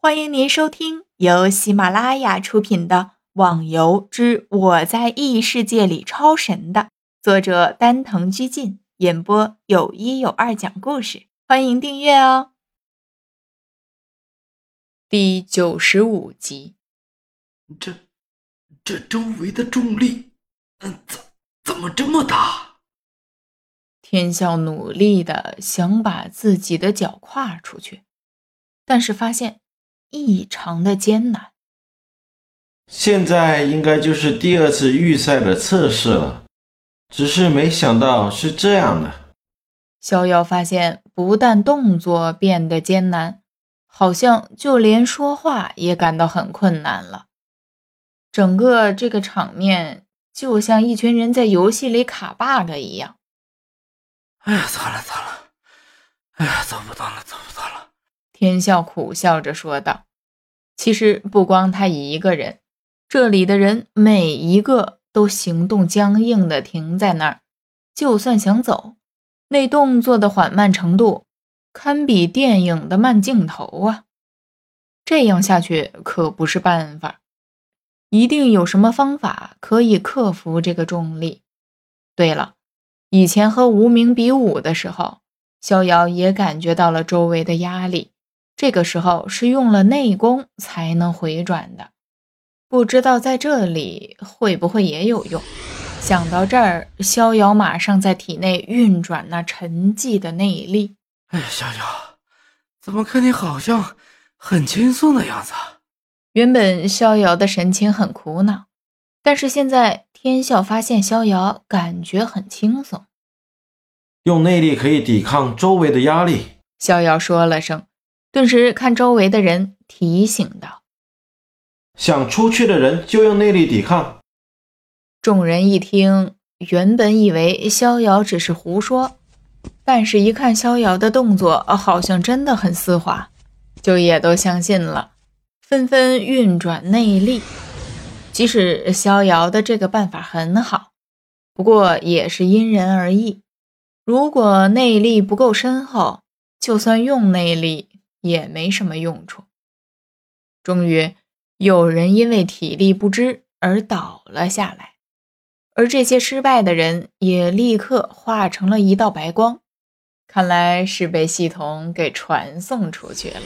欢迎您收听由喜马拉雅出品的《网游之我在异世界里超神》的作者丹藤居进演播，有一有二讲故事。欢迎订阅哦。第九十五集，这这周围的重力，嗯，怎怎么这么大？天笑努力的想把自己的脚跨出去，但是发现。异常的艰难。现在应该就是第二次预赛的测试了，只是没想到是这样的。逍遥发现，不但动作变得艰难，好像就连说话也感到很困难了。整个这个场面就像一群人在游戏里卡 bug 一样。哎呀，糟了糟了！哎呀，走不动了，走不动了。天笑苦笑着说道：“其实不光他一个人，这里的人每一个都行动僵硬的停在那儿，就算想走，那动作的缓慢程度堪比电影的慢镜头啊！这样下去可不是办法，一定有什么方法可以克服这个重力。对了，以前和无名比武的时候，逍遥也感觉到了周围的压力。”这个时候是用了内功才能回转的，不知道在这里会不会也有用。想到这儿，逍遥马上在体内运转那沉寂的内力。哎，逍遥，怎么看你好像很轻松的样子？原本逍遥的神情很苦恼，但是现在天笑发现逍遥感觉很轻松，用内力可以抵抗周围的压力。逍遥说了声。顿时看周围的人，提醒道：“想出去的人就用内力抵抗。”众人一听，原本以为逍遥只是胡说，但是一看逍遥的动作，好像真的很丝滑，就也都相信了，纷纷运转内力。即使逍遥的这个办法很好，不过也是因人而异。如果内力不够深厚，就算用内力。也没什么用处。终于，有人因为体力不支而倒了下来，而这些失败的人也立刻化成了一道白光，看来是被系统给传送出去了。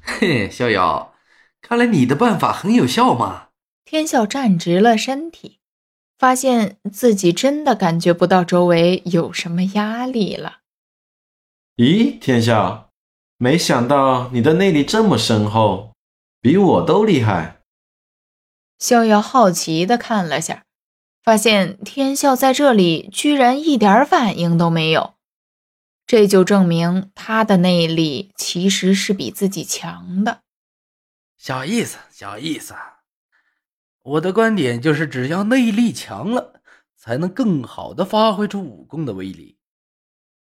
嘿，逍遥，看来你的办法很有效嘛！天笑站直了身体，发现自己真的感觉不到周围有什么压力了。咦，天笑。没想到你的内力这么深厚，比我都厉害。逍遥好奇的看了下，发现天笑在这里居然一点反应都没有，这就证明他的内力其实是比自己强的。小意思，小意思。我的观点就是，只要内力强了，才能更好的发挥出武功的威力。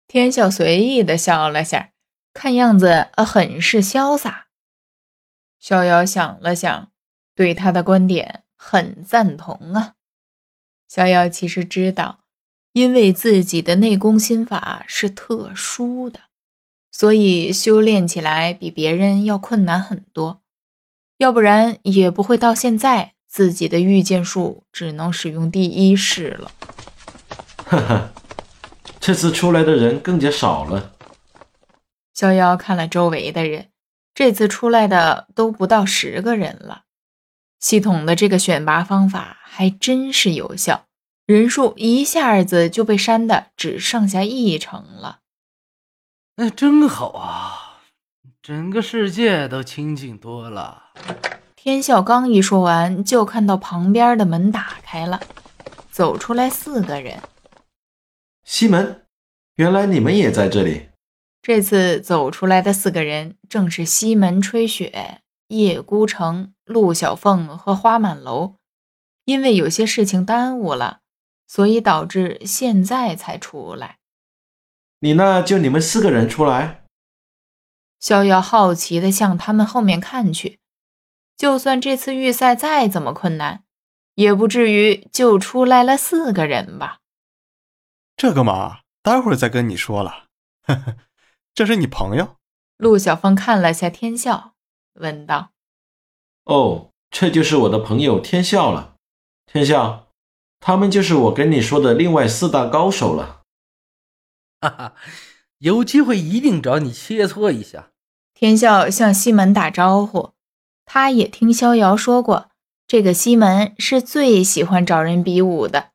天笑随意的笑了下。看样子，很是潇洒。逍遥想了想，对他的观点很赞同啊。逍遥其实知道，因为自己的内功心法是特殊的，所以修炼起来比别人要困难很多。要不然，也不会到现在自己的御剑术只能使用第一式了。呵呵，这次出来的人更加少了。逍遥看了周围的人，这次出来的都不到十个人了。系统的这个选拔方法还真是有效，人数一下子就被删的只剩下一成了。那真好啊，整个世界都清静多了。天笑刚一说完，就看到旁边的门打开了，走出来四个人。西门，原来你们也在这里。这次走出来的四个人正是西门吹雪、叶孤城、陆小凤和花满楼。因为有些事情耽误了，所以导致现在才出来。你那就你们四个人出来？逍遥好奇地向他们后面看去。就算这次预赛再怎么困难，也不至于就出来了四个人吧？这个嘛，待会儿再跟你说了。呵呵。这是你朋友，陆小凤看了下天笑，问道：“哦，这就是我的朋友天笑了。天笑，他们就是我跟你说的另外四大高手了。”哈哈，有机会一定找你切磋一下。天笑向西门打招呼，他也听逍遥说过，这个西门是最喜欢找人比武的。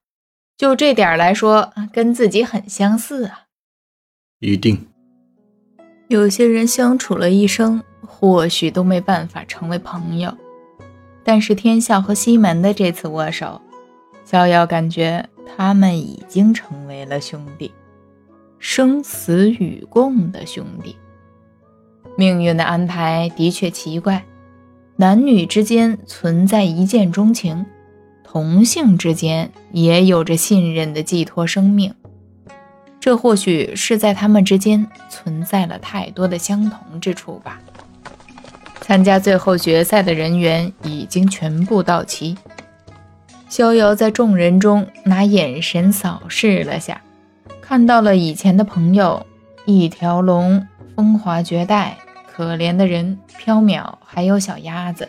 就这点来说，跟自己很相似啊。一定。有些人相处了一生，或许都没办法成为朋友，但是天笑和西门的这次握手，逍遥感觉他们已经成为了兄弟。生死与共的兄弟，命运的安排的确奇怪。男女之间存在一见钟情，同性之间也有着信任的寄托生命。这或许是在他们之间存在了太多的相同之处吧。参加最后决赛的人员已经全部到齐，逍遥在众人中拿眼神扫视了下。看到了以前的朋友，一条龙、风华绝代、可怜的人、缥缈，还有小鸭子，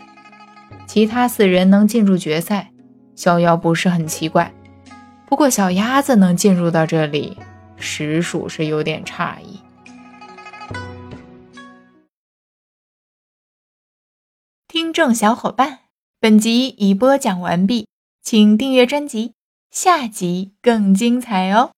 其他四人能进入决赛，逍遥不是很奇怪。不过小鸭子能进入到这里，实属是有点诧异。听众小伙伴，本集已播讲完毕，请订阅专辑，下集更精彩哦。